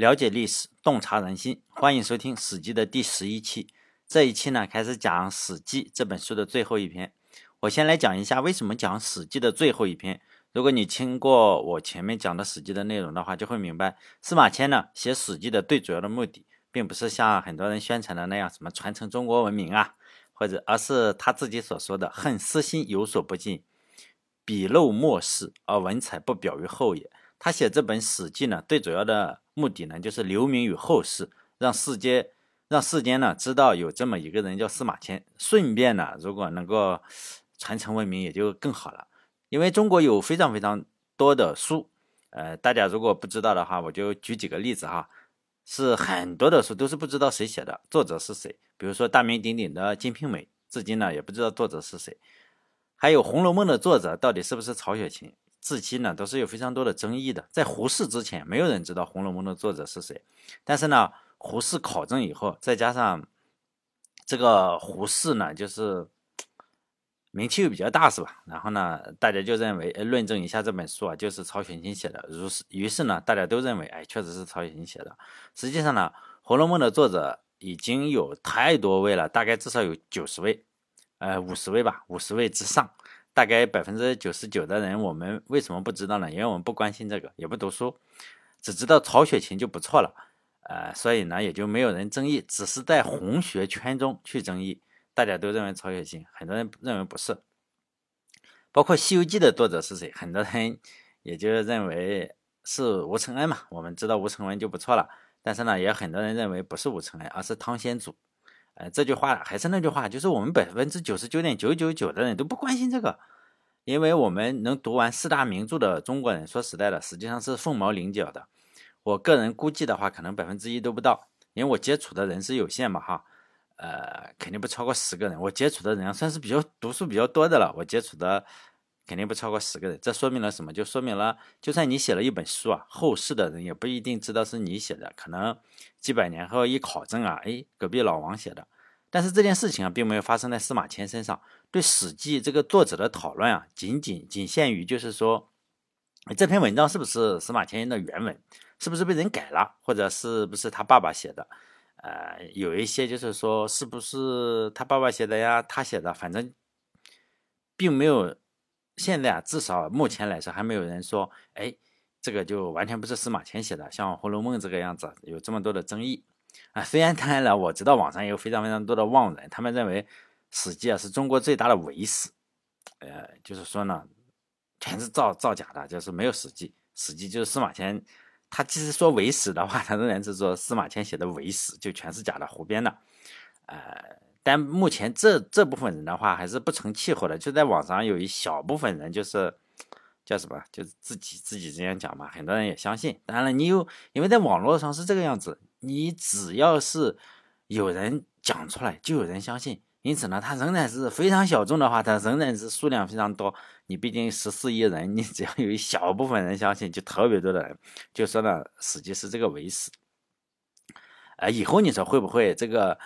了解历史，洞察人心。欢迎收听《史记》的第十一期。这一期呢，开始讲《史记》这本书的最后一篇。我先来讲一下为什么讲《史记》的最后一篇。如果你听过我前面讲的《史记》的内容的话，就会明白，司马迁呢写《史记》的最主要的目的，并不是像很多人宣传的那样，什么传承中国文明啊，或者，而是他自己所说的“恨私心有所不尽，笔漏末世，而文采不表于后也”。他写这本《史记》呢，最主要的目的呢，就是留名于后世，让世界让世间呢知道有这么一个人叫司马迁。顺便呢，如果能够传承文明，也就更好了。因为中国有非常非常多的书，呃，大家如果不知道的话，我就举几个例子哈，是很多的书都是不知道谁写的，作者是谁。比如说大名鼎鼎的《金瓶梅》，至今呢也不知道作者是谁。还有《红楼梦》的作者到底是不是曹雪芹，至今呢都是有非常多的争议的。在胡适之前，没有人知道《红楼梦》的作者是谁。但是呢，胡适考证以后，再加上这个胡适呢，就是。名气又比较大，是吧？然后呢，大家就认为，论证一下这本书啊，就是曹雪芹写的。如是，于是呢，大家都认为，哎，确实是曹雪芹写的。实际上呢，《红楼梦》的作者已经有太多位了，大概至少有九十位，呃，五十位吧，五十位之上。大概百分之九十九的人，我们为什么不知道呢？因为我们不关心这个，也不读书，只知道曹雪芹就不错了，呃，所以呢，也就没有人争议，只是在红学圈中去争议。大家都认为曹雪芹，很多人认为不是。包括《西游记》的作者是谁？很多人也就认为是吴承恩嘛。我们知道吴承恩就不错了，但是呢，也很多人认为不是吴承恩，而是汤显祖。呃，这句话还是那句话，就是我们百分之九十九点九九九的人都不关心这个，因为我们能读完四大名著的中国人，说实在的，实际上是凤毛麟角的。我个人估计的话，可能百分之一都不到，因为我接触的人是有限嘛，哈。呃，肯定不超过十个人。我接触的人算是比较读书比较多的了。我接触的肯定不超过十个人。这说明了什么？就说明了，就算你写了一本书啊，后世的人也不一定知道是你写的。可能几百年后一考证啊，哎，隔壁老王写的。但是这件事情啊，并没有发生在司马迁身上。对《史记》这个作者的讨论啊，仅仅仅限于就是说，这篇文章是不是司马迁的原文，是不是被人改了，或者是不是他爸爸写的。呃，有一些就是说，是不是他爸爸写的呀？他写的，反正并没有。现在啊，至少目前来说，还没有人说，哎，这个就完全不是司马迁写的，像《红楼梦》这个样子，有这么多的争议啊。虽然当然了，我知道网上有非常非常多的妄人，他们认为《史记》啊是中国最大的伪史，呃，就是说呢，全是造造假的，就是没有《史记》，《史记》就是司马迁。他即使说伪史的话，他仍然是说司马迁写的伪史，就全是假的、胡编的。呃，但目前这这部分人的话，还是不成气候的。就在网上有一小部分人，就是叫什么，就是自己自己这样讲嘛，很多人也相信。当然了，你有，因为在网络上是这个样子，你只要是有人讲出来，就有人相信。因此呢，它仍然是非常小众的话，它仍然是数量非常多。你毕竟十四亿人，你只要有一小部分人相信，就特别多的人就说呢，实际是这个为实。呃，以后你说会不会这个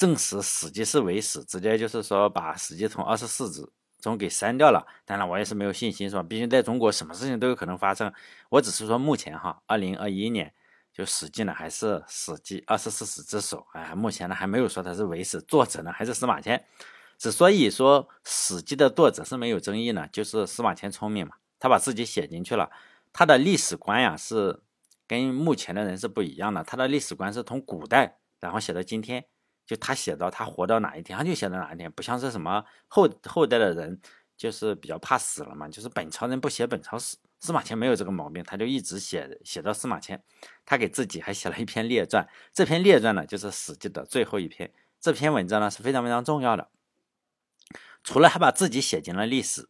证实史记是伪史，直接就是说把史记从二十四史中给删掉了？当然，我也是没有信心，是吧？毕竟在中国，什么事情都有可能发生。我只是说目前哈，二零二一年。就《史记》呢，还是《史记》二十四史之首，哎，目前呢还没有说它是伪史，作者呢还是司马迁。之所以说《史记》的作者是没有争议呢，就是司马迁聪明嘛，他把自己写进去了，他的历史观呀是跟目前的人是不一样的，他的历史观是从古代然后写到今天，就他写到他活到哪一天，他就写到哪一天，不像是什么后后代的人，就是比较怕死了嘛，就是本朝人不写本朝史。司马迁没有这个毛病，他就一直写写到司马迁，他给自己还写了一篇列传，这篇列传呢就是《史记》的最后一篇。这篇文章呢是非常非常重要的，除了他把自己写进了历史，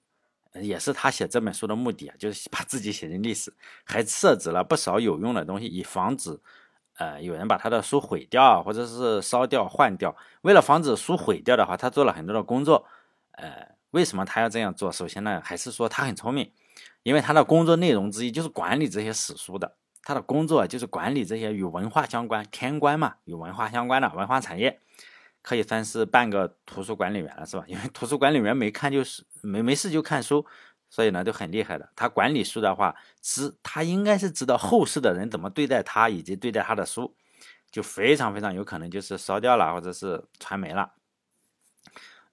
也是他写这本书的目的啊，就是把自己写进历史，还设置了不少有用的东西，以防止呃有人把他的书毁掉，或者是烧掉、换掉。为了防止书毁掉的话，他做了很多的工作。呃，为什么他要这样做？首先呢，还是说他很聪明。因为他的工作内容之一就是管理这些史书的，他的工作就是管理这些与文化相关、天官嘛，与文化相关的文化产业，可以算是半个图书管理员了，是吧？因为图书管理员没看就是没没事就看书，所以呢都很厉害的。他管理书的话，知他应该是知道后世的人怎么对待他以及对待他的书，就非常非常有可能就是烧掉了或者是传没了。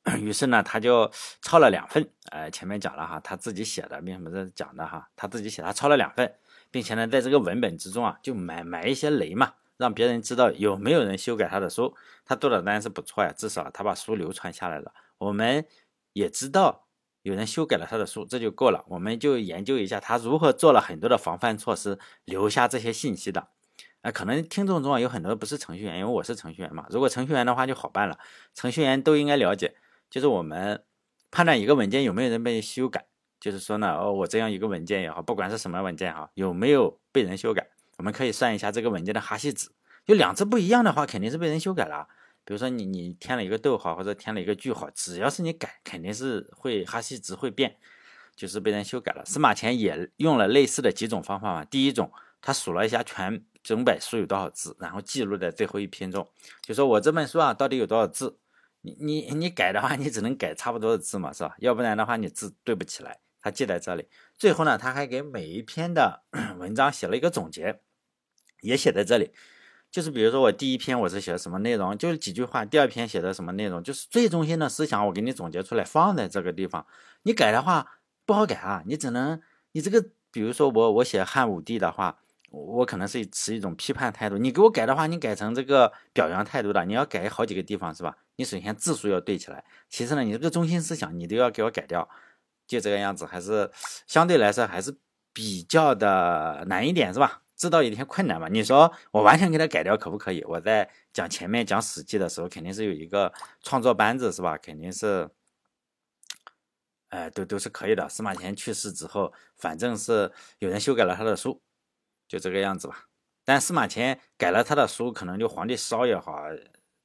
于是呢，他就抄了两份，呃，前面讲了哈，他自己写的，为什么是讲的哈？他自己写，他抄了两份，并且呢，在这个文本之中啊，就埋埋一些雷嘛，让别人知道有没有人修改他的书。他做的当然是不错呀，至少他把书流传下来了。我们也知道有人修改了他的书，这就够了。我们就研究一下他如何做了很多的防范措施，留下这些信息的。啊，可能听众中啊有很多不是程序员，因为我是程序员嘛。如果程序员的话就好办了，程序员都应该了解。就是我们判断一个文件有没有人被修改，就是说呢，哦，我这样一个文件也好，不管是什么文件哈，有没有被人修改，我们可以算一下这个文件的哈希值。就两次不一样的话，肯定是被人修改了。比如说你你添了一个逗号或者添了一个句号，只要是你改，肯定是会哈希值会变，就是被人修改了。司马迁也用了类似的几种方法嘛。第一种，他数了一下全整本书有多少字，然后记录在最后一篇中，就说我这本书啊到底有多少字。你你你改的话，你只能改差不多的字嘛，是吧？要不然的话，你字对不起来。他记在这里。最后呢，他还给每一篇的 文章写了一个总结，也写在这里。就是比如说，我第一篇我是写的什么内容，就是几句话；第二篇写的什么内容，就是最中心的思想，我给你总结出来，放在这个地方。你改的话不好改啊，你只能你这个，比如说我我写汉武帝的话。我可能是持一种批判态度，你给我改的话，你改成这个表扬态度的，你要改好几个地方是吧？你首先字数要对起来，其次呢，你这个中心思想你都要给我改掉，就这个样子，还是相对来说还是比较的难一点是吧？知道有点困难嘛？你说我完全给他改掉可不可以？我在讲前面讲《史记》的时候，肯定是有一个创作班子是吧？肯定是，哎，都都是可以的。司马迁去世之后，反正是有人修改了他的书。就这个样子吧，但司马迁改了他的书，可能就皇帝烧也好。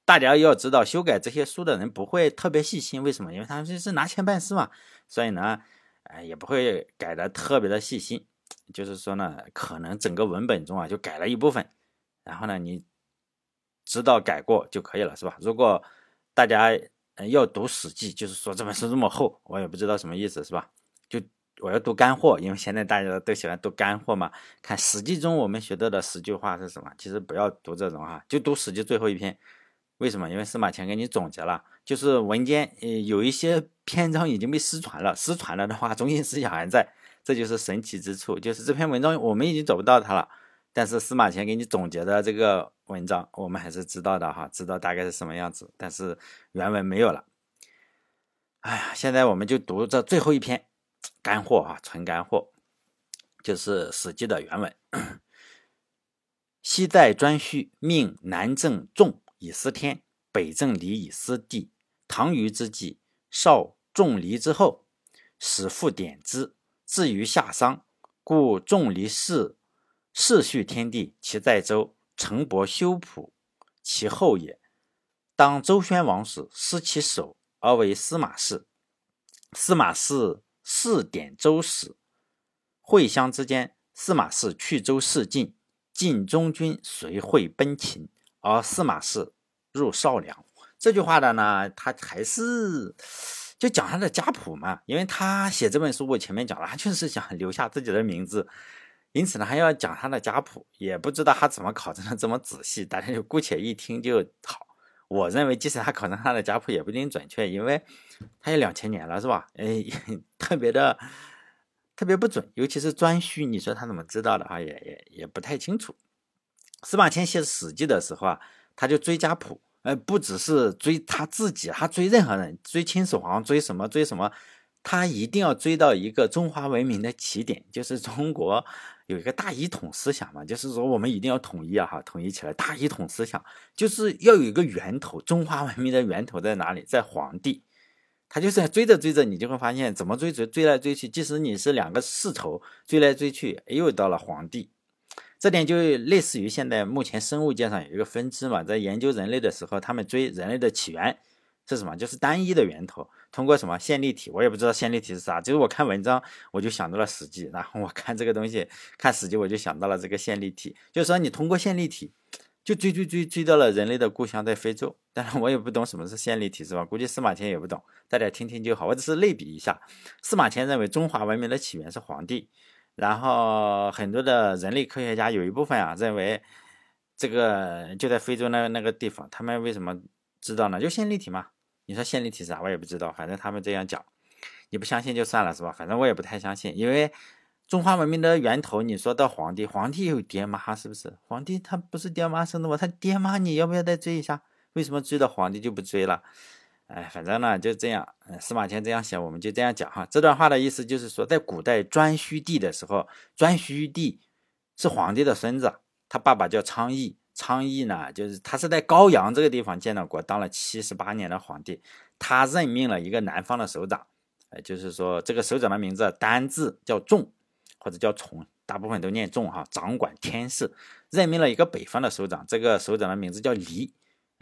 大家要知道，修改这些书的人不会特别细心，为什么？因为他们是拿钱办事嘛，所以呢，哎，也不会改的特别的细心。就是说呢，可能整个文本中啊，就改了一部分，然后呢，你知道改过就可以了，是吧？如果大家要读《史记》，就是说这本书这么厚，我也不知道什么意思，是吧？就。我要读干货，因为现在大家都喜欢读干货嘛。看《史记》中我们学到的十句话是什么？其实不要读这种哈，就读《史记》最后一篇。为什么？因为司马迁给你总结了，就是文间呃有一些篇章已经被失传了，失传了的话，中心思想还在，这就是神奇之处。就是这篇文章我们已经找不到它了，但是司马迁给你总结的这个文章，我们还是知道的哈，知道大概是什么样子，但是原文没有了。哎呀，现在我们就读这最后一篇。干货啊，纯干货，就是《史记》的原文。西在颛顼命南郑仲以司天，北郑离以司地。唐虞之际，少仲离之后，使复典之。至于夏商，故仲离氏世序天地，其在周，成伯修朴，其后也。当周宣王时，失其首而为司马氏。司马氏。四典周史，会相之间，司马氏去周事晋，晋中军随会奔秦，而司马氏入少梁。这句话的呢，他还是就讲他的家谱嘛，因为他写这本书，我前面讲了，他就是想留下自己的名字，因此呢，还要讲他的家谱，也不知道他怎么考证的这么仔细，大家就姑且一听就好。我认为，即使他考证他的家谱，也不一定准确，因为他有两千年了，是吧？哎，特别的，特别不准。尤其是颛顼，你说他怎么知道的啊？也也也不太清楚。司马迁写《史记》的时候啊，他就追家谱，呃，不只是追他自己，他追任何人，追秦始皇，追什么，追什么。他一定要追到一个中华文明的起点，就是中国有一个大一统思想嘛，就是说我们一定要统一啊，哈，统一起来。大一统思想就是要有一个源头，中华文明的源头在哪里？在皇帝。他就是追着追着，你就会发现怎么追追追来追去，即使你是两个世仇，追来追去又到了皇帝。这点就类似于现在目前生物界上有一个分支嘛，在研究人类的时候，他们追人类的起源。是什么？就是单一的源头，通过什么线粒体？我也不知道线粒体是啥。就是我看文章，我就想到了《史记》，然后我看这个东西，看《史记》，我就想到了这个线粒体。就是说，你通过线粒体就追追追追到了人类的故乡，在非洲。当然我也不懂什么是线粒体，是吧？估计司马迁也不懂，大家听听就好。我只是类比一下，司马迁认为中华文明的起源是黄帝，然后很多的人类科学家有一部分啊认为这个就在非洲那那个地方，他们为什么知道呢？就线粒体嘛。你说线粒体啥？我也不知道，反正他们这样讲，你不相信就算了，是吧？反正我也不太相信，因为。中华文明的源头，你说到皇帝，皇帝有爹妈是不是？皇帝他不是爹妈生的吗？他爹妈你要不要再追一下？为什么追到皇帝就不追了？哎，反正呢就这样。司马迁这样写，我们就这样讲哈。这段话的意思就是说，在古代颛顼帝的时候，颛顼帝是皇帝的孙子，他爸爸叫昌邑。昌邑呢，就是他是在高阳这个地方建了国，当了七十八年的皇帝。他任命了一个南方的首长，呃，就是说这个首长的名字单字叫仲。或者叫崇，大部分都念重哈，掌管天事，任命了一个北方的首长，这个首长的名字叫黎，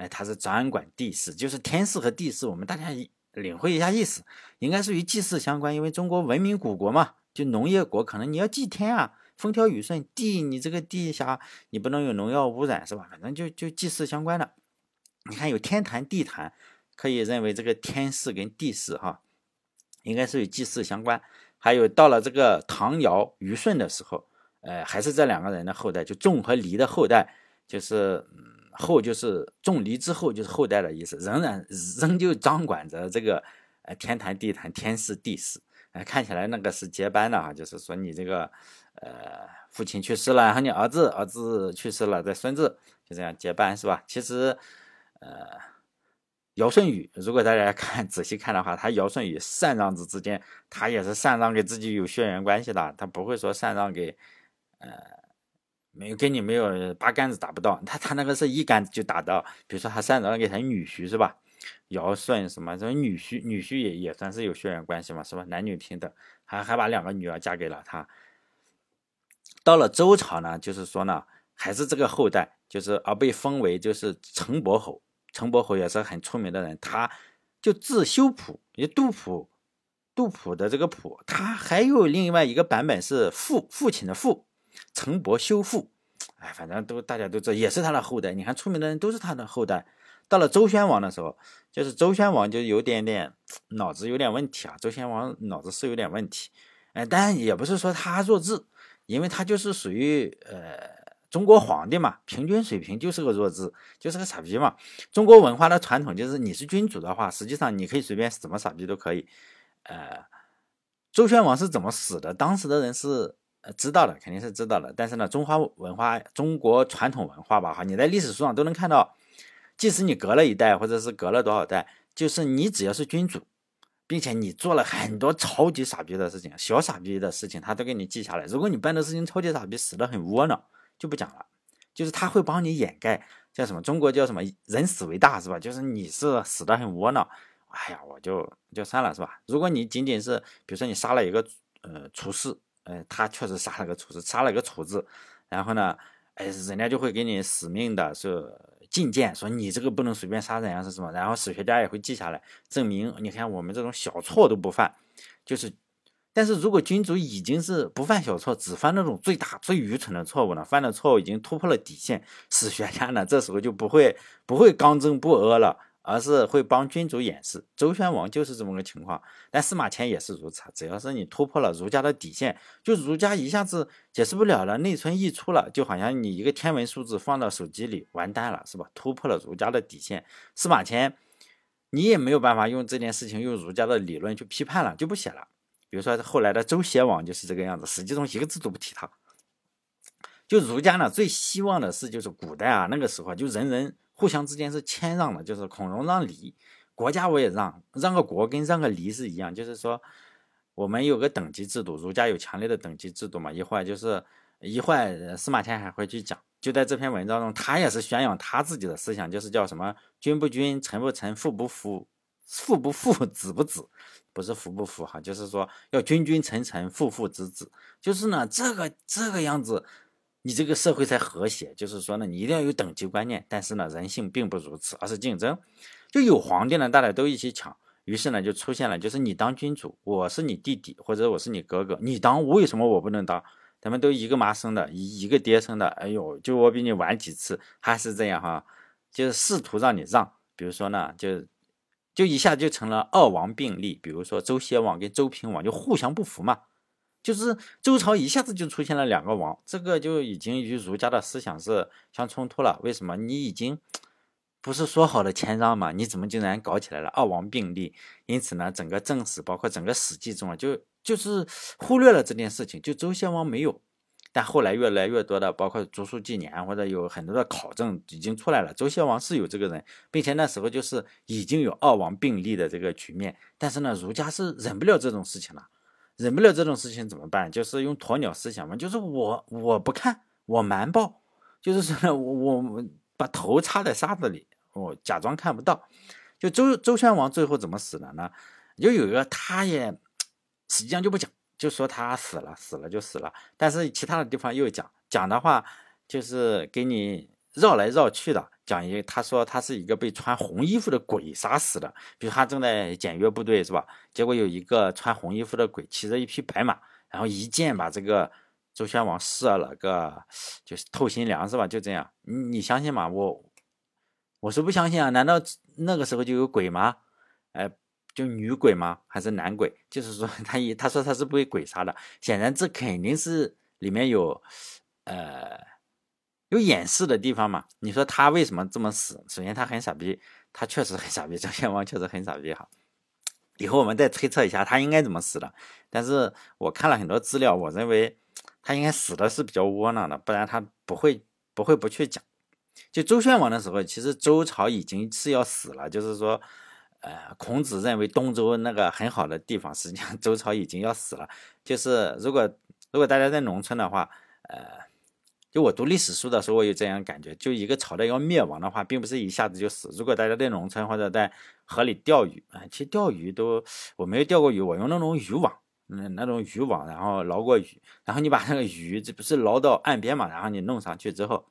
哎，他是掌管地势，就是天事和地势，我们大家领会一下意思，应该是与祭祀相关，因为中国文明古国嘛，就农业国，可能你要祭天啊，风调雨顺，地你这个地下你不能有农药污染是吧？反正就就祭祀相关的，你看有天坛地坛，可以认为这个天事跟地势哈，应该是与祭祀相关。还有到了这个唐尧虞舜的时候，呃，还是这两个人的后代，就仲和黎的后代，就是后就是仲黎之后就是后代的意思，仍然仍旧掌管着这个呃天坛地坛天事地势，呃，看起来那个是接班的哈，就是说你这个呃父亲去世了，然后你儿子儿子去世了，再孙子就这样接班是吧？其实呃。尧舜禹，如果大家看仔细看的话，他尧舜禹禅让子之间，他也是禅让给自己有血缘关系的，他不会说禅让给，呃，没有跟你没有八竿子打不到，他他那个是一竿子就打到，比如说他禅让给他女婿是吧？尧舜什么，这女婿女婿也也算是有血缘关系嘛，是吧？男女平等，还还把两个女儿嫁给了他。到了周朝呢，就是说呢，还是这个后代，就是而被封为就是成伯侯。陈伯侯也是很出名的人，他就字修普，也杜甫，杜甫的这个甫，他还有另外一个版本是父父亲的父，陈伯修复，哎，反正都大家都知道，也是他的后代。你看出名的人都是他的后代。到了周宣王的时候，就是周宣王就有点点脑子有点问题啊。周宣王脑子是有点问题，哎，但也不是说他弱智，因为他就是属于呃。中国皇帝嘛，平均水平就是个弱智，就是个傻逼嘛。中国文化的传统就是，你是君主的话，实际上你可以随便怎么傻逼都可以。呃，周宣王是怎么死的？当时的人是呃知道的，肯定是知道的。但是呢，中华文化、中国传统文化吧，哈，你在历史书上都能看到，即使你隔了一代，或者是隔了多少代，就是你只要是君主，并且你做了很多超级傻逼的事情、小傻逼的事情，他都给你记下来。如果你办的事情超级傻逼，死的很窝囊。就不讲了，就是他会帮你掩盖，叫什么？中国叫什么？人死为大，是吧？就是你是死的很窝囊，哎呀，我就就算了，是吧？如果你仅仅是，比如说你杀了一个呃厨师，呃，他确实杀了个厨子，杀了个厨子，然后呢，哎，人家就会给你死命的是进谏，说你这个不能随便杀人啊，是什么？然后史学家也会记下来，证明你看我们这种小错都不犯，就是。但是如果君主已经是不犯小错，只犯那种最大最愚蠢的错误了，犯的错误已经突破了底线，史学家呢这时候就不会不会刚正不阿了，而是会帮君主掩饰。周宣王就是这么个情况，但司马迁也是如此。只要是你突破了儒家的底线，就儒家一下子解释不了了，内存溢出了，就好像你一个天文数字放到手机里完蛋了，是吧？突破了儒家的底线，司马迁你也没有办法用这件事情用儒家的理论去批判了，就不写了。比如说后来的周协王就是这个样子，史记中一个字都不提他。就儒家呢，最希望的是就是古代啊，那个时候就人人互相之间是谦让的，就是孔融让梨，国家我也让，让个国跟让个梨是一样，就是说我们有个等级制度，儒家有强烈的等级制度嘛。一会儿就是一会儿司马迁还会去讲，就在这篇文章中，他也是宣扬他自己的思想，就是叫什么君不君，臣不臣，父不父，父不父，子不子。不是服不服哈，就是说要君君臣臣，父父子子，就是呢这个这个样子，你这个社会才和谐。就是说呢，你一定要有等级观念，但是呢，人性并不如此，而是竞争。就有皇帝呢，大家都一起抢，于是呢就出现了，就是你当君主，我是你弟弟或者我是你哥哥，你当为什么我不能当？咱们都一个妈生的，一一个爹生的，哎呦，就我比你晚几次，还是这样哈，就是试图让你让，比如说呢，就就一下就成了二王并立，比如说周歇王跟周平王就互相不服嘛，就是周朝一下子就出现了两个王，这个就已经与儒家的思想是相冲突了。为什么？你已经不是说好的谦让吗？你怎么竟然搞起来了二王并立？因此呢，整个正史包括整个史记中啊，就就是忽略了这件事情，就周先王没有。但后来越来越多的，包括竹书纪年或者有很多的考证已经出来了，周先王是有这个人，并且那时候就是已经有二王并立的这个局面。但是呢，儒家是忍不了这种事情了，忍不了这种事情怎么办？就是用鸵鸟思想嘛，就是我我不看，我瞒报，就是说我我把头插在沙子里，我假装看不到。就周周宣王最后怎么死的呢？就有一个他也实际上就不讲。就说他死了，死了就死了。但是其他的地方又讲讲的话，就是给你绕来绕去的讲一。他说他是一个被穿红衣服的鬼杀死的，比如他正在检阅部队是吧？结果有一个穿红衣服的鬼骑着一匹白马，然后一箭把这个周宣王射了个就是透心凉是吧？就这样，你你相信吗？我我是不相信啊！难道那个时候就有鬼吗？哎。就女鬼吗？还是男鬼？就是说他一他说他是被鬼杀的，显然这肯定是里面有呃有掩饰的地方嘛。你说他为什么这么死？首先他很傻逼，他确实很傻逼，张献王确实很傻逼哈。以后我们再推测一下他应该怎么死的。但是我看了很多资料，我认为他应该死的是比较窝囊的，不然他不会不会不去讲。就周宣王的时候，其实周朝已经是要死了，就是说。呃，孔子认为东周那个很好的地方，实际上周朝已经要死了。就是如果如果大家在农村的话，呃，就我读历史书的时候，我有这样感觉，就一个朝代要灭亡的话，并不是一下子就死。如果大家在农村或者在河里钓鱼啊，其实钓鱼都我没有钓过鱼，我用那种渔网，嗯，那种渔网，然后捞过鱼，然后你把那个鱼，这不是捞到岸边嘛，然后你弄上去之后。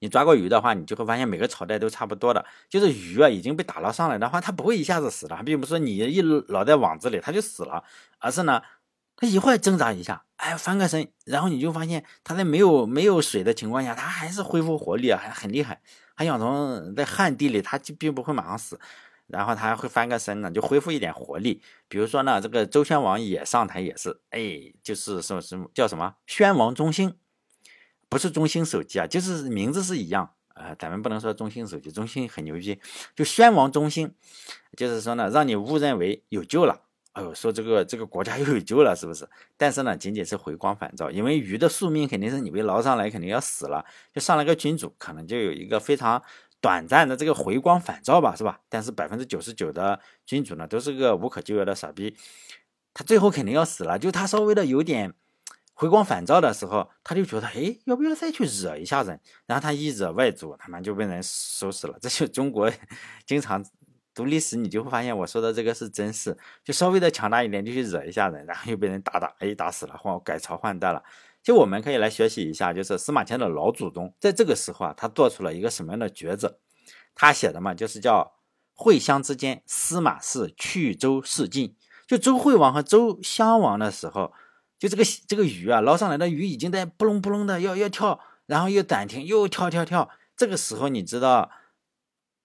你抓过鱼的话，你就会发现每个朝代都差不多的，就是鱼啊已经被打捞上来的话，它不会一下子死的，并不是说你一捞在网子里它就死了，而是呢，它一会儿挣扎一下，哎翻个身，然后你就发现它在没有没有水的情况下，它还是恢复活力啊，还很厉害。还养从在旱地里，它就并不会马上死，然后它还会翻个身呢，就恢复一点活力。比如说呢，这个周宣王也上台也是，哎，就是什么什么叫什么宣王中兴。不是中兴手机啊，就是名字是一样啊。咱们不能说中兴手机，中兴很牛逼，就宣王中兴，就是说呢，让你误认为有救了。哎呦，说这个这个国家又 有救了，是不是？但是呢，仅仅是回光返照，因为鱼的宿命肯定是你被捞上来，肯定要死了。就上了个君主，可能就有一个非常短暂的这个回光返照吧，是吧？但是百分之九十九的君主呢，都是个无可救药的傻逼，他最后肯定要死了。就他稍微的有点。回光返照的时候，他就觉得，哎，要不要再去惹一下人？然后他一惹外族，他妈就被人收拾了。这就中国 经常读历史，你就会发现我说的这个是真事。就稍微的强大一点，就去惹一下人，然后又被人打打，哎，打死了，换改朝换代了。就我们可以来学习一下，就是司马迁的老祖宗在这个时候啊，他做出了一个什么样的抉择？他写的嘛，就是叫会襄之间，司马氏去周事晋。就周惠王和周襄王的时候。就这个这个鱼啊，捞上来的鱼已经在扑棱扑棱的要要跳，然后又暂停，又跳跳跳。这个时候，你知道，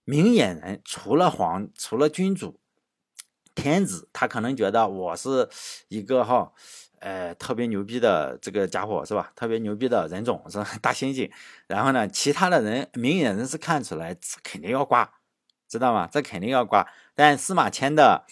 明眼人除了皇，除了君主、天子，他可能觉得我是一个哈，呃，特别牛逼的这个家伙是吧？特别牛逼的人种是吧？大猩猩。然后呢，其他的人明眼人是看出来，这肯定要挂，知道吗？这肯定要挂。但司马迁的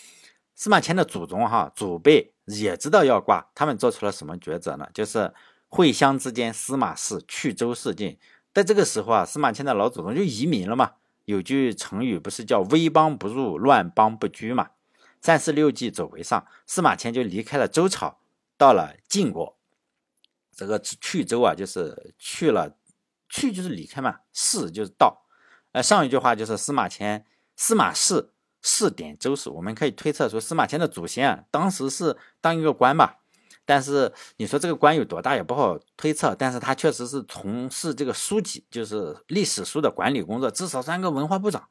司马迁的祖宗哈，祖辈。也知道要挂，他们做出了什么抉择呢？就是会襄之间，司马氏去周事晋。在这个时候啊，司马迁的老祖宗就移民了嘛。有句成语不是叫“危邦不入，乱邦不居”嘛？三十六计走为上，司马迁就离开了周朝，到了晋国。这个去周啊，就是去了，去就是离开嘛，是就是到。呃，上一句话就是司马迁，司马氏。试点周氏，我们可以推测出司马迁的祖先啊，当时是当一个官吧，但是你说这个官有多大也不好推测，但是他确实是从事这个书籍，就是历史书的管理工作，至少算个文化部长，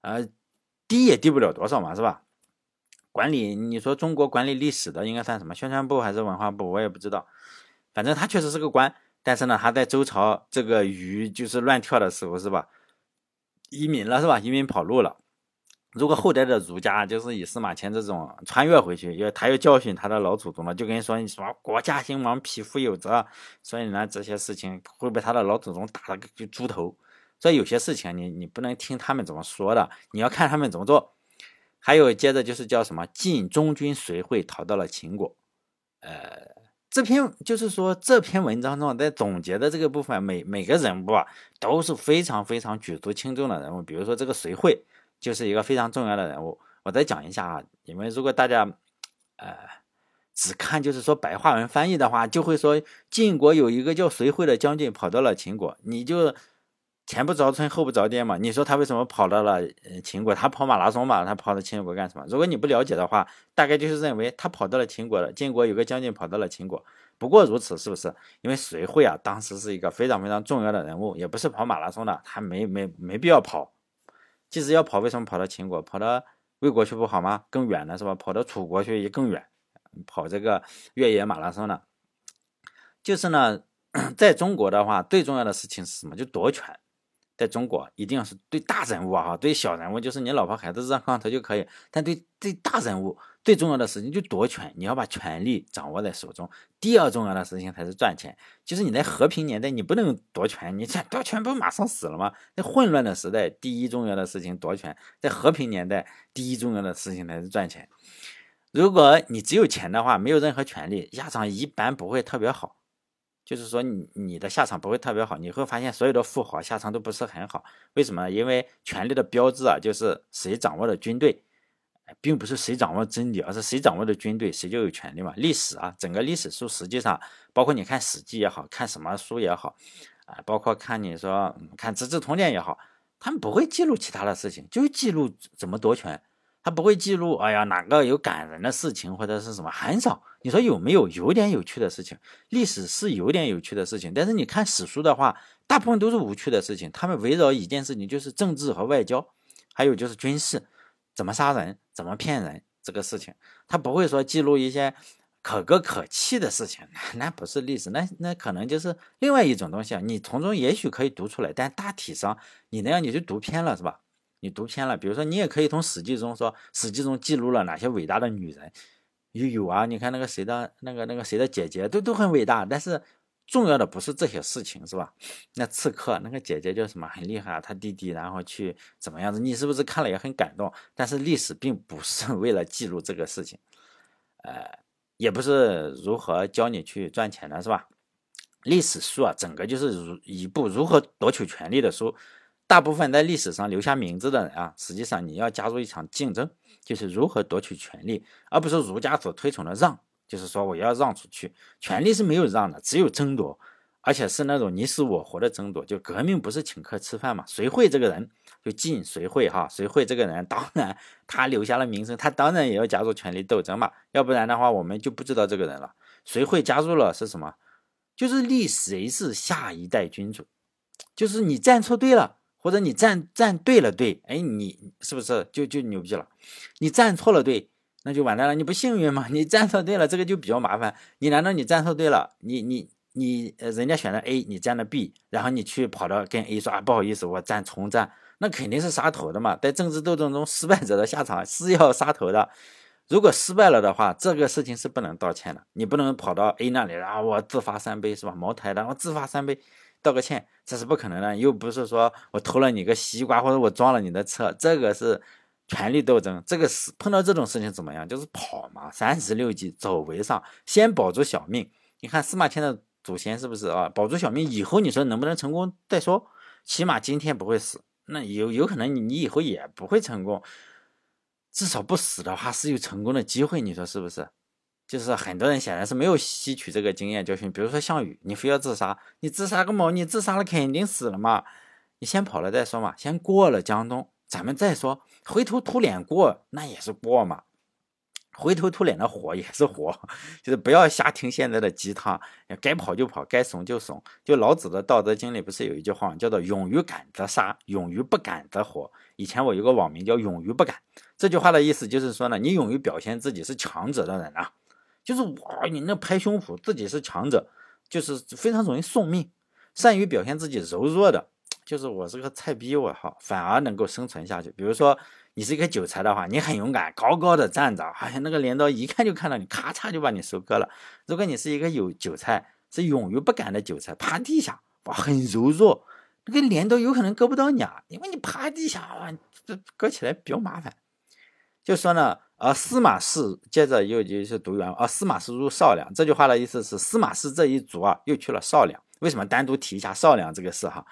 呃，低也低不了多少嘛，是吧？管理，你说中国管理历史的应该算什么？宣传部还是文化部？我也不知道。反正他确实是个官，但是呢，他在周朝这个鱼就是乱跳的时候，是吧？移民了，是吧？移民跑路了。如果后代的儒家就是以司马迁这种穿越回去，要他又教训他的老祖宗了，就跟你说你说国家兴亡，匹夫有责，所以呢这些事情会被他的老祖宗打了个猪头。所以有些事情你你不能听他们怎么说的，你要看他们怎么做。还有接着就是叫什么晋中军随会逃到了秦国，呃，这篇就是说这篇文章中在总结的这个部分，每每个人物啊都是非常非常举足轻重的人物，比如说这个随会。就是一个非常重要的人物，我再讲一下啊，因为如果大家，呃，只看就是说白话文翻译的话，就会说晋国有一个叫随惠的将军跑到了秦国，你就前不着村后不着店嘛。你说他为什么跑到了秦国？他跑马拉松嘛，他跑到秦国干什么？如果你不了解的话，大概就是认为他跑到了秦国了。晋国有个将军跑到了秦国，不过如此，是不是？因为随惠啊，当时是一个非常非常重要的人物，也不是跑马拉松的，他没没没必要跑。即使要跑，为什么跑到秦国？跑到魏国去不好吗？更远了是吧？跑到楚国去也更远，跑这个越野马拉松呢？就是呢，在中国的话，最重要的事情是什么？就夺权。在中国，一定要是对大人物啊，对小人物就是你老婆孩子热炕头就可以，但对对大人物最重要的事情就夺权，你要把权力掌握在手中。第二重要的事情才是赚钱，就是你在和平年代你不能夺权，你这夺权不马上死了吗？在混乱的时代，第一重要的事情夺权；在和平年代，第一重要的事情才是赚钱。如果你只有钱的话，没有任何权利，下场一般不会特别好。就是说，你你的下场不会特别好，你会发现所有的富豪下场都不是很好。为什么？因为权力的标志啊，就是谁掌握了军队，并不是谁掌握真理，而是谁掌握的军队，谁就有权利嘛。历史啊，整个历史书实际上，包括你看《史记》也好看什么书也好，啊，包括看你说看《资治通鉴》也好，他们不会记录其他的事情，就记录怎么夺权。他不会记录，哎呀，哪个有感人的事情或者是什么，很少。你说有没有？有点有趣的事情，历史是有点有趣的事情。但是你看史书的话，大部分都是无趣的事情。他们围绕一件事情，就是政治和外交，还有就是军事，怎么杀人，怎么骗人这个事情。他不会说记录一些可歌可泣的事情，那 那不是历史，那那可能就是另外一种东西啊。你从中也许可以读出来，但大体上你那样你就读偏了，是吧？你读偏了，比如说，你也可以从《史记》中说，《史记》中记录了哪些伟大的女人，有有啊，你看那个谁的，那个那个谁的姐姐，都都很伟大。但是重要的不是这些事情，是吧？那刺客那个姐姐叫什么？很厉害啊，他弟弟然后去怎么样子？你是不是看了也很感动？但是历史并不是 为了记录这个事情，呃，也不是如何教你去赚钱的，是吧？历史书啊，整个就是如一部如何夺取权力的书。大部分在历史上留下名字的人啊，实际上你要加入一场竞争，就是如何夺取权力，而不是儒家所推崇的让，就是说我要让出去，权力是没有让的，只有争夺，而且是那种你死我活的争夺。就革命不是请客吃饭嘛？谁会这个人就进谁会哈？谁会这个人？当然他留下了名声，他当然也要加入权力斗争嘛，要不然的话我们就不知道这个人了。谁会加入了是什么？就是立谁是下一代君主，就是你站错队了。或者你站站对了队，哎，你是不是就就牛逼了？你站错了队，那就完蛋了。你不幸运吗？你站错队了，这个就比较麻烦。你难道你站错队了？你你你，人家选的 A，你站的 B，然后你去跑到跟 A 说啊，不好意思，我站重站，那肯定是杀头的嘛。在政治斗争中，失败者的下场是要杀头的。如果失败了的话，这个事情是不能道歉的。你不能跑到 A 那里，然后我自罚三杯是吧？茅台的，我自罚三杯。道个歉，这是不可能的。又不是说我偷了你个西瓜，或者我撞了你的车，这个是权力斗争。这个是碰到这种事情怎么样？就是跑嘛，三十六计，走为上，先保住小命。你看司马迁的祖先是不是啊？保住小命以后，你说能不能成功再说？起码今天不会死，那有有可能你你以后也不会成功，至少不死的话是有成功的机会。你说是不是？就是很多人显然是没有吸取这个经验教训，比如说项羽，你非要自杀，你自杀个毛？你自杀了肯定死了嘛，你先跑了再说嘛，先过了江东，咱们再说，灰头土脸过那也是过嘛，灰头土脸的活也是活，就是不要瞎听现在的鸡汤，该跑就跑，该怂就怂。就老子的《道德经》里不是有一句话叫做“勇于敢则杀，勇于不敢则活”。以前我有个网名叫“勇于不敢”，这句话的意思就是说呢，你勇于表现自己是强者的人啊。就是哇，你那拍胸脯自己是强者，就是非常容易送命，善于表现自己柔弱的，就是我是个菜逼，我靠，反而能够生存下去。比如说你是一个韭菜的话，你很勇敢，高高的站着，好像那个镰刀一看就看到你，咔嚓就把你收割了。如果你是一个有韭菜，是勇于不敢的韭菜，趴地下，哇，很柔弱，那个镰刀有可能割不到你啊，因为你趴地下，哇，这割起来比较麻烦。就说呢。而司马氏接着又就是读原，而司马氏入少梁这句话的意思是司马氏这一族啊又去了少梁。为什么单独提一下少梁这个事哈？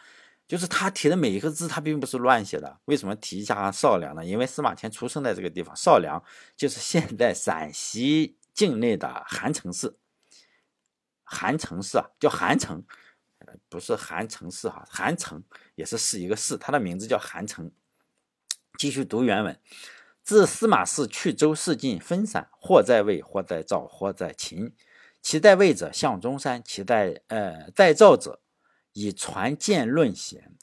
就是他提的每一个字他并不是乱写的。为什么提一下少梁呢？因为司马迁出生在这个地方，少梁就是现在陕西境内的韩城市。韩城市啊，叫韩城，不是韩城市哈，韩城也是是一个市，它的名字叫韩城。继续读原文。自司马氏去周事尽分散，或在魏，或在赵，或在秦。其在魏者，向中山；其在呃在赵者，以传见论贤，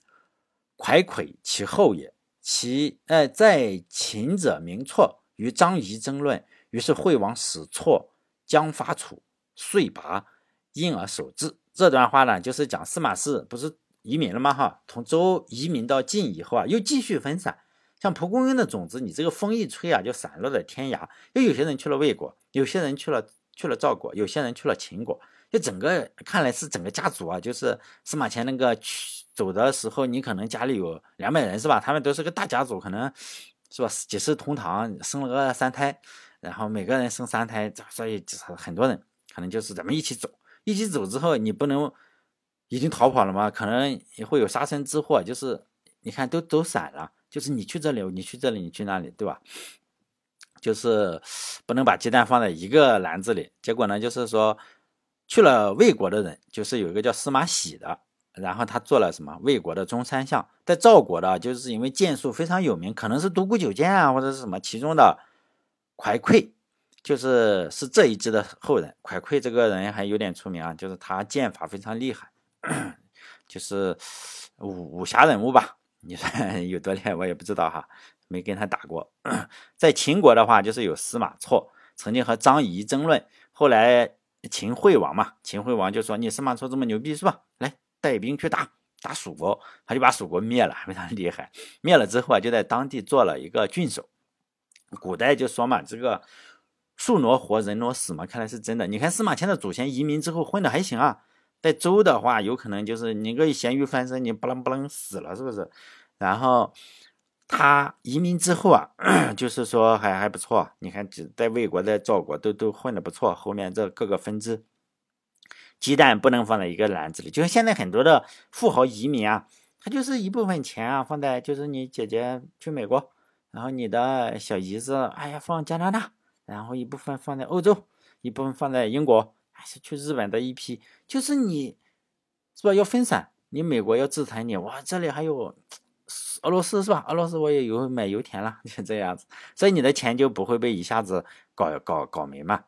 蒯聩其后也。其呃在秦者，名错，与张仪争论，于是惠王使错，将伐楚，遂拔，因而守之。这段话呢，就是讲司马氏不是移民了吗？哈，从周移民到晋以后啊，又继续分散。像蒲公英的种子，你这个风一吹啊，就散落在天涯。又有些人去了魏国，有些人去了去了赵国，有些人去了秦国。就整个看来是整个家族啊，就是司马迁那个去走的时候，你可能家里有两百人是吧？他们都是个大家族，可能是吧？几世同堂，生了个三胎，然后每个人生三胎，所以很多人可能就是咱们一起走，一起走之后，你不能已经逃跑了吗？可能也会有杀身之祸，就是你看都走散了。就是你去这里，你去这里，你去那里，对吧？就是不能把鸡蛋放在一个篮子里。结果呢，就是说去了魏国的人，就是有一个叫司马喜的，然后他做了什么魏国的中山相。在赵国的，就是因为剑术非常有名，可能是独孤九剑啊，或者是什么其中的蒯聩，就是是这一支的后人。蒯聩这个人还有点出名啊，就是他剑法非常厉害，就是武武侠人物吧。你说 有多厉害，我也不知道哈，没跟他打过。在秦国的话，就是有司马错，曾经和张仪争论。后来秦惠王嘛，秦惠王就说：“你司马错这么牛逼是吧？来带兵去打打蜀国。”他就把蜀国灭了，非常厉害。灭了之后啊，就在当地做了一个郡守。古代就说嘛，这个树挪活，人挪死嘛，看来是真的。你看司马迁的祖先移民之后混的还行啊。在周的话，有可能就是你个咸鱼翻身，你不楞不楞死了，是不是？然后他移民之后啊，就是说还还不错。你看，在魏国、在赵国都都混的不错。后面这各个分支，鸡蛋不能放在一个篮子里。就像现在很多的富豪移民啊，他就是一部分钱啊放在，就是你姐姐去美国，然后你的小姨子哎呀放加拿大，然后一部分放在欧洲，一部分放在英国。还是去日本的一批，就是你，是吧？要分散，你美国要制裁你，哇，这里还有俄罗斯是吧？俄罗斯我也有买油田了，就这样子，所以你的钱就不会被一下子搞搞搞没嘛。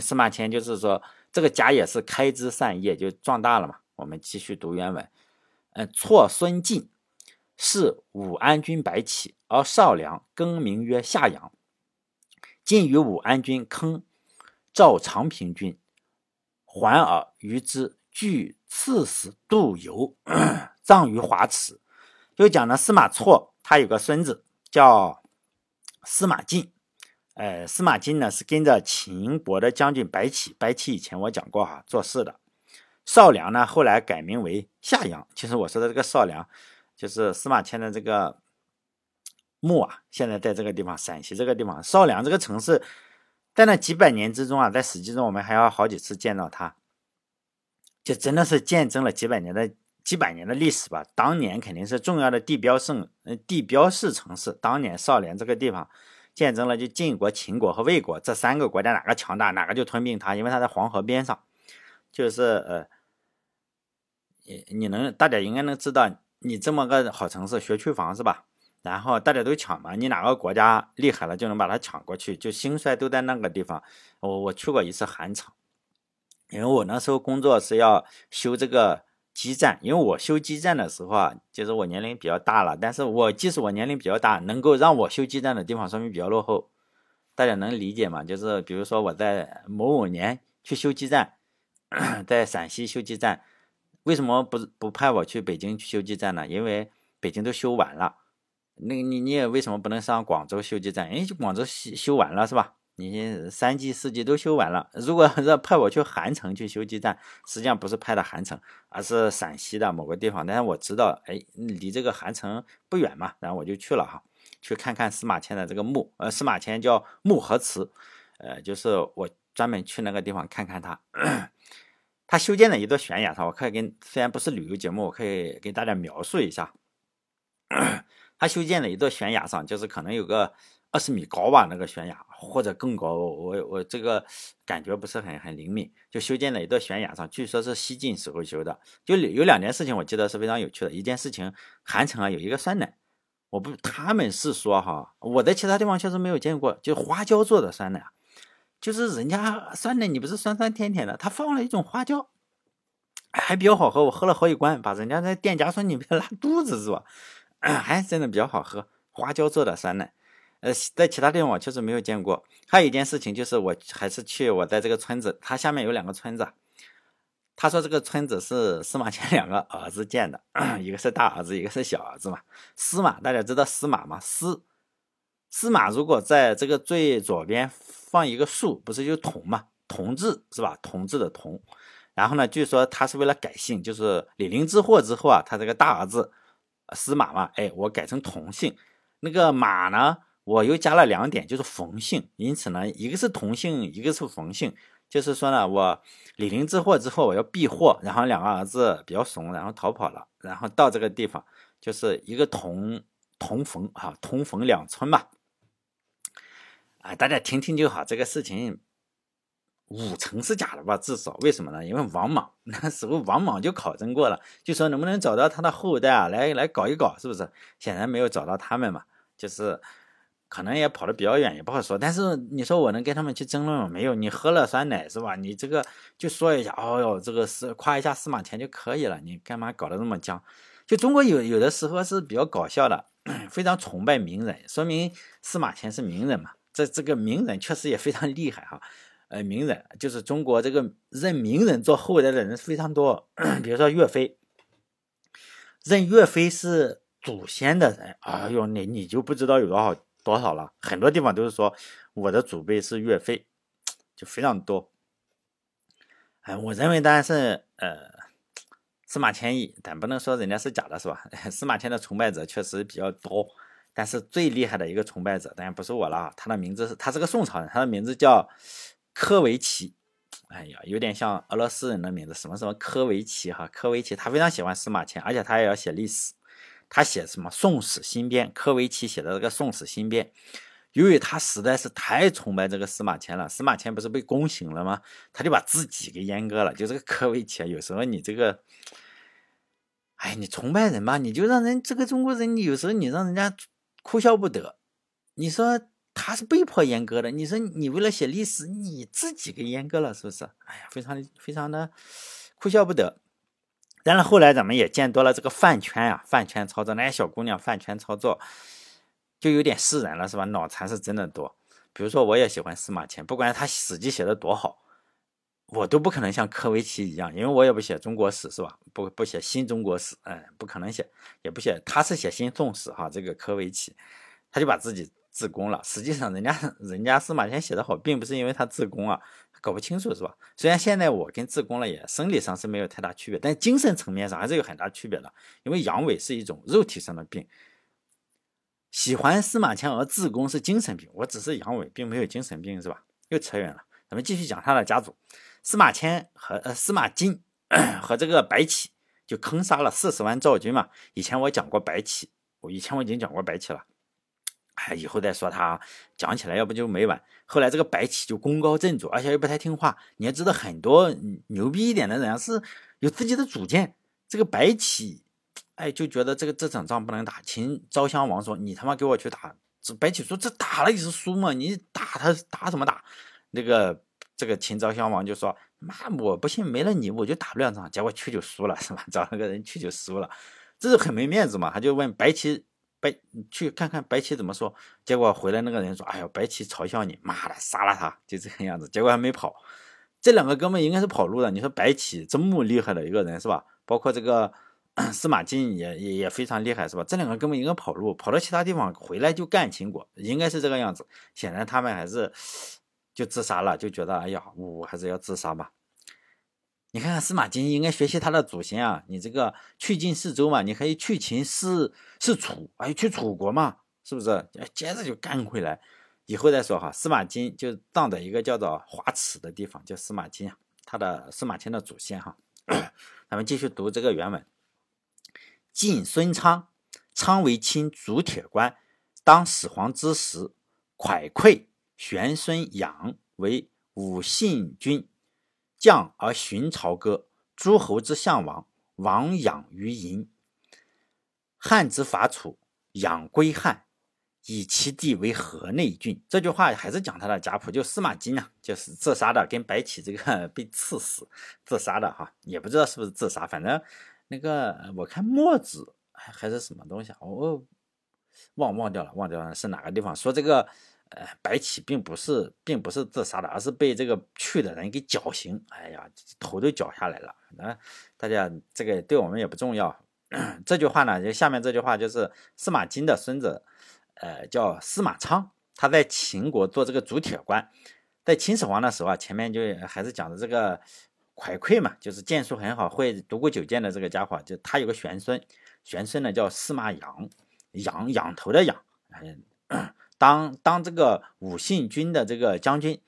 司马迁就是说，这个甲也是开枝散叶就壮大了嘛。我们继续读原文，嗯，错孙晋是武安君白起，而少梁更名曰夏阳。晋与武安君坑赵长平君。还尔于之，俱赐死杜游，葬于华池。就讲呢，司马错他有个孙子叫司马晋，呃，司马晋呢是跟着秦国的将军白起，白起以前我讲过哈，做事的。少梁呢后来改名为夏阳。其实我说的这个少梁，就是司马迁的这个墓啊，现在在这个地方，陕西这个地方，少梁这个城市。在那几百年之中啊，在史记中我们还要好几次见到它，就真的是见证了几百年的几百年的历史吧。当年肯定是重要的地标胜，呃，地标式城市。当年少年这个地方，见证了就晋国、秦国和魏国这三个国家哪个强大，哪个就吞并它，因为它在黄河边上。就是呃，你你能大家应该能知道，你这么个好城市，学区房是吧？然后大家都抢嘛，你哪个国家厉害了就能把它抢过去，就兴衰都在那个地方。我我去过一次韩城，因为我那时候工作是要修这个基站，因为我修基站的时候啊，就是我年龄比较大了，但是我即使我年龄比较大，能够让我修基站的地方说明比较落后，大家能理解吗？就是比如说我在某某年去修基站，在陕西修基站，为什么不不派我去北京去修基站呢？因为北京都修完了。那你你也为什么不能上广州修基站？哎，广州修修完了是吧？你三季四季都修完了。如果让派我去韩城去修基站，实际上不是派的韩城，而是陕西的某个地方。但是我知道，哎，离这个韩城不远嘛，然后我就去了哈，去看看司马迁的这个墓。呃，司马迁叫墓和祠，呃，就是我专门去那个地方看看他。他修建了一座悬崖上，我可以跟虽然不是旅游节目，我可以给大家描述一下。他修建了一座悬崖上，就是可能有个二十米高吧，那个悬崖或者更高，我我这个感觉不是很很灵敏。就修建了一座悬崖上，据说是西晋时候修的。就有两件事情，我记得是非常有趣的。一件事情，韩城啊有一个酸奶，我不他们是说哈，我在其他地方确实没有见过，就花椒做的酸奶，就是人家酸奶你不是酸酸甜甜的，他放了一种花椒，还比较好喝。我喝了好几罐，把人家那店家说你别拉肚子是吧？还真的比较好喝，花椒做的酸奶，呃，在其他地方我确实没有见过。还有一件事情就是，我还是去我在这个村子，它下面有两个村子。他说这个村子是司马迁两个儿子建的，一个是大儿子，一个是小儿子嘛。司马大家知道司马吗？司司马如果在这个最左边放一个竖，不是就同嘛？同治是吧？同治的同。然后呢，据说他是为了改姓，就是李陵之祸之后啊，他这个大儿子。司马嘛，哎，我改成同姓，那个马呢，我又加了两点，就是冯姓，因此呢，一个是同姓，一个是冯姓，就是说呢，我李陵之祸之后，我要避祸，然后两个儿子比较怂，然后逃跑了，然后到这个地方，就是一个同同冯啊，同冯两村嘛，啊，大家听听就好，这个事情。五成是假的吧？至少为什么呢？因为王莽 那时候王莽就考证过了，就说能不能找到他的后代啊，来来搞一搞，是不是？显然没有找到他们嘛，就是可能也跑得比较远，也不好说。但是你说我能跟他们去争论吗？没有，你喝了酸奶是吧？你这个就说一下，哦哟，这个是夸一下司马迁就可以了，你干嘛搞得那么僵？就中国有有的时候是比较搞笑的，非常崇拜名人，说明司马迁是名人嘛。这这个名人确实也非常厉害哈。呃，名人就是中国这个认名人做后代的人非常多，比如说岳飞，认岳飞是祖先的人，哎呦，你你就不知道有多少多少了，很多地方都是说我的祖辈是岳飞，就非常多。哎，我认为当然是呃司马迁义，但不能说人家是假的，是吧？司马迁的崇拜者确实比较多，但是最厉害的一个崇拜者当然不是我了，他的名字是他是个宋朝人，他的名字叫。科维奇，哎呀，有点像俄罗斯人的名字，什么什么科维奇哈，科维奇，他非常喜欢司马迁，而且他也要写历史，他写什么《宋史新编》，科维奇写的这个《宋史新编》，由于他实在是太崇拜这个司马迁了，司马迁不是被宫刑了吗？他就把自己给阉割了。就这个科维奇，有时候你这个，哎，你崇拜人吧，你就让人这个中国人，你有时候你让人家哭笑不得，你说。他是被迫阉割的，你说你为了写历史，你自己给阉割了，是不是？哎呀，非常的非常的哭笑不得。但是后来咱们也见多了这个饭圈呀，饭圈操作，那些小姑娘饭圈操作就有点释然了，是吧？脑残是真的多。比如说，我也喜欢司马迁，不管他史记写的多好，我都不可能像科维奇一样，因为我也不写中国史，是吧？不不写新中国史，哎，不可能写，也不写。他是写新宋史哈，这个科维奇，他就把自己。自宫了，实际上人家人家司马迁写的好，并不是因为他自宫啊，搞不清楚是吧？虽然现在我跟自宫了也生理上是没有太大区别，但精神层面上还是有很大区别的。因为阳痿是一种肉体上的病，喜欢司马迁而自宫是精神病。我只是阳痿，并没有精神病，是吧？又扯远了，咱们继续讲他的家族。司马迁和呃司马金 和这个白起就坑杀了四十万赵军嘛。以前我讲过白起，我以前我已经讲过白起了。哎，以后再说他，讲起来要不就没完。后来这个白起就功高震主，而且又不太听话。你要知道，很多牛逼一点的人是有自己的主见。这个白起，哎，就觉得这个这场仗不能打。秦昭襄王说：“你他妈给我去打！”这白起说：“这打了也是输嘛，你打他打什么打？”那个这个秦昭襄王就说：“妈，我不信，没了你我就打不了仗。”结果去就输了，是吧？找了个人去就输了，这是很没面子嘛。他就问白起。白去看看白起怎么说，结果回来那个人说：“哎呦，白起嘲笑你，妈的，杀了他！”就这个样子，结果还没跑。这两个哥们应该是跑路的。你说白起这么厉害的一个人是吧？包括这个 司马津也也也非常厉害是吧？这两个哥们应该跑路，跑到其他地方回来就干秦国，应该是这个样子。显然他们还是 就自杀了，就觉得哎呀，我还是要自杀吧。你看看司马迁，应该学习他的祖先啊！你这个去晋四周嘛，你可以去秦是是楚，哎，去楚国嘛，是不是？接着就干回来，以后再说哈。司马迁就葬在一个叫做华池的地方，叫司马迁啊，他的司马迁的祖先哈。咱们继续读这个原文：晋孙昌，昌为秦主铁官，当始皇之时，蒯聩玄孙养为武信君。将而寻朝歌，诸侯之相王，王养于营。汉之伐楚，养归汉，以其地为河内郡。这句话还是讲他的家谱，就司马金啊，就是自杀的，跟白起这个 被刺死自杀的哈，也不知道是不是自杀，反正那个我看墨子还是什么东西啊，我忘忘掉了，忘掉了是哪个地方说这个。呃，白起并不是，并不是自杀的，而是被这个去的人给绞刑。哎呀，头都绞下来了。那大家这个对我们也不重要。这句话呢，就下面这句话就是司马金的孙子，呃，叫司马昌，他在秦国做这个主铁官，在秦始皇的时候啊，前面就还是讲的这个蒯聩嘛，就是剑术很好，会独孤九剑的这个家伙，就他有个玄孙，玄孙呢叫司马养，养仰头的仰，嗯。当当这个武信军的这个将军，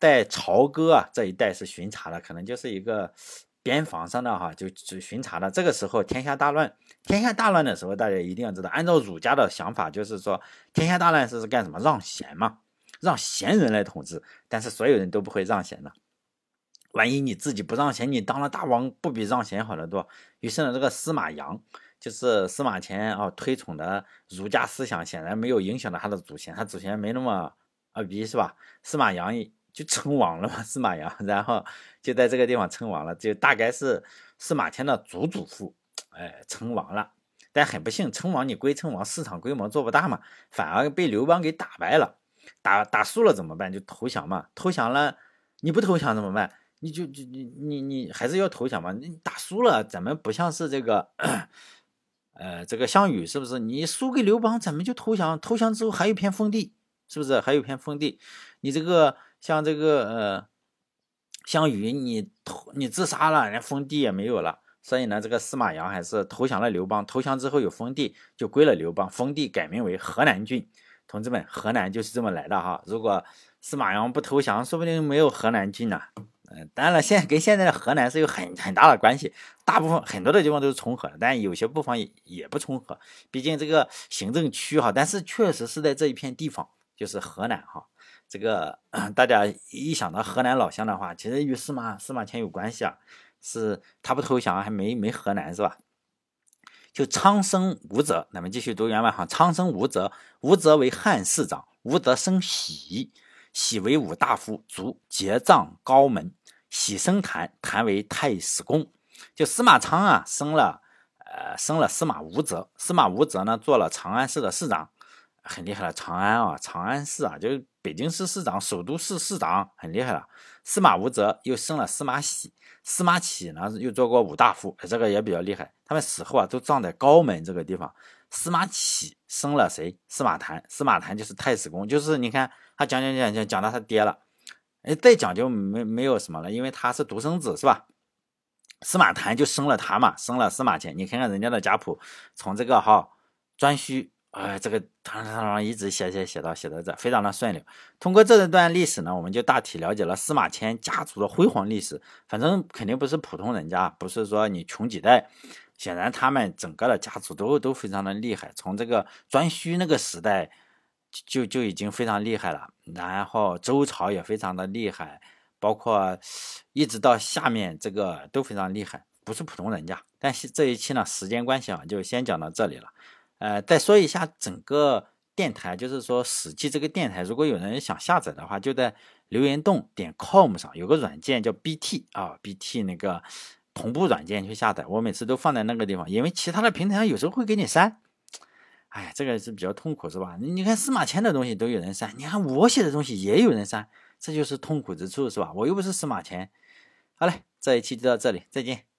在朝歌啊这一带是巡查的，可能就是一个边防上的哈，就就巡查的。这个时候天下大乱，天下大乱的时候，大家一定要知道，按照儒家的想法，就是说天下大乱是是干什么？让贤嘛，让贤人来统治。但是所有人都不会让贤的，万一你自己不让贤，你当了大王，不比让贤好得多？于是呢，这个司马阳。就是司马迁啊，推崇的儒家思想显然没有影响到他的祖先，他祖先没那么二逼是吧？司马阳就称王了嘛，司马阳，然后就在这个地方称王了，就大概是司马迁的祖祖父，哎，称王了。但很不幸，称王你归称王，市场规模做不大嘛，反而被刘邦给打败了。打打输了怎么办？就投降嘛。投降了，你不投降怎么办？你就就你你你还是要投降嘛。你打输了，咱们不像是这个。呃，这个项羽是不是你输给刘邦，咱们就投降？投降之后还有一片封地，是不是还有片封地？你这个像这个呃，项羽你投你自杀了，连封地也没有了。所以呢，这个司马阳还是投降了刘邦。投降之后有封地，就归了刘邦，封地改名为河南郡。同志们，河南就是这么来的哈。如果司马阳不投降，说不定没有河南郡呢。嗯，当然了，现在跟现在的河南是有很很大的关系，大部分很多的地方都是重合的，但有些部分也也不重合，毕竟这个行政区哈，但是确实是在这一片地方，就是河南哈，这个大家一想到河南老乡的话，其实与司马司马迁有关系啊，是他不投降还没没河南是吧？就昌生吴泽，咱们继续读原文哈，昌生吴泽，吴泽为汉市长，吴泽生喜，喜为武大夫，卒结葬高门。喜生谭，谭为太史公。就司马昌啊，生了，呃，生了司马无泽。司马无泽呢，做了长安市的市长，很厉害了。长安啊，长安市啊，就是北京市市长、首都市市长，很厉害了。司马无泽又生了司马喜，司马启呢又做过五大夫，这个也比较厉害。他们死后啊，都葬在高门这个地方。司马启生了谁？司马谈。司马谈就是太史公，就是你看他讲讲讲讲讲到他爹了。哎，再讲就没没有什么了，因为他是独生子，是吧？司马谈就生了他嘛，生了司马迁。你看看人家的家谱，从这个哈颛顼，哎，这个唐唐唐一直写写写到写到这，非常的顺溜。通过这一段历史呢，我们就大体了解了司马迁家族的辉煌历史。反正肯定不是普通人家，不是说你穷几代，显然他们整个的家族都都非常的厉害。从这个颛顼那个时代。就就已经非常厉害了，然后周朝也非常的厉害，包括一直到下面这个都非常厉害，不是普通人家。但是这一期呢，时间关系啊，就先讲到这里了。呃，再说一下整个电台，就是说《史记》这个电台，如果有人想下载的话，就在留言洞点 com 上有个软件叫 BT 啊，BT 那个同步软件去下载。我每次都放在那个地方，因为其他的平台上有时候会给你删。哎，这个是比较痛苦，是吧？你看司马迁的东西都有人删，你看我写的东西也有人删，这就是痛苦之处，是吧？我又不是司马迁。好嘞，这一期就到这里，再见。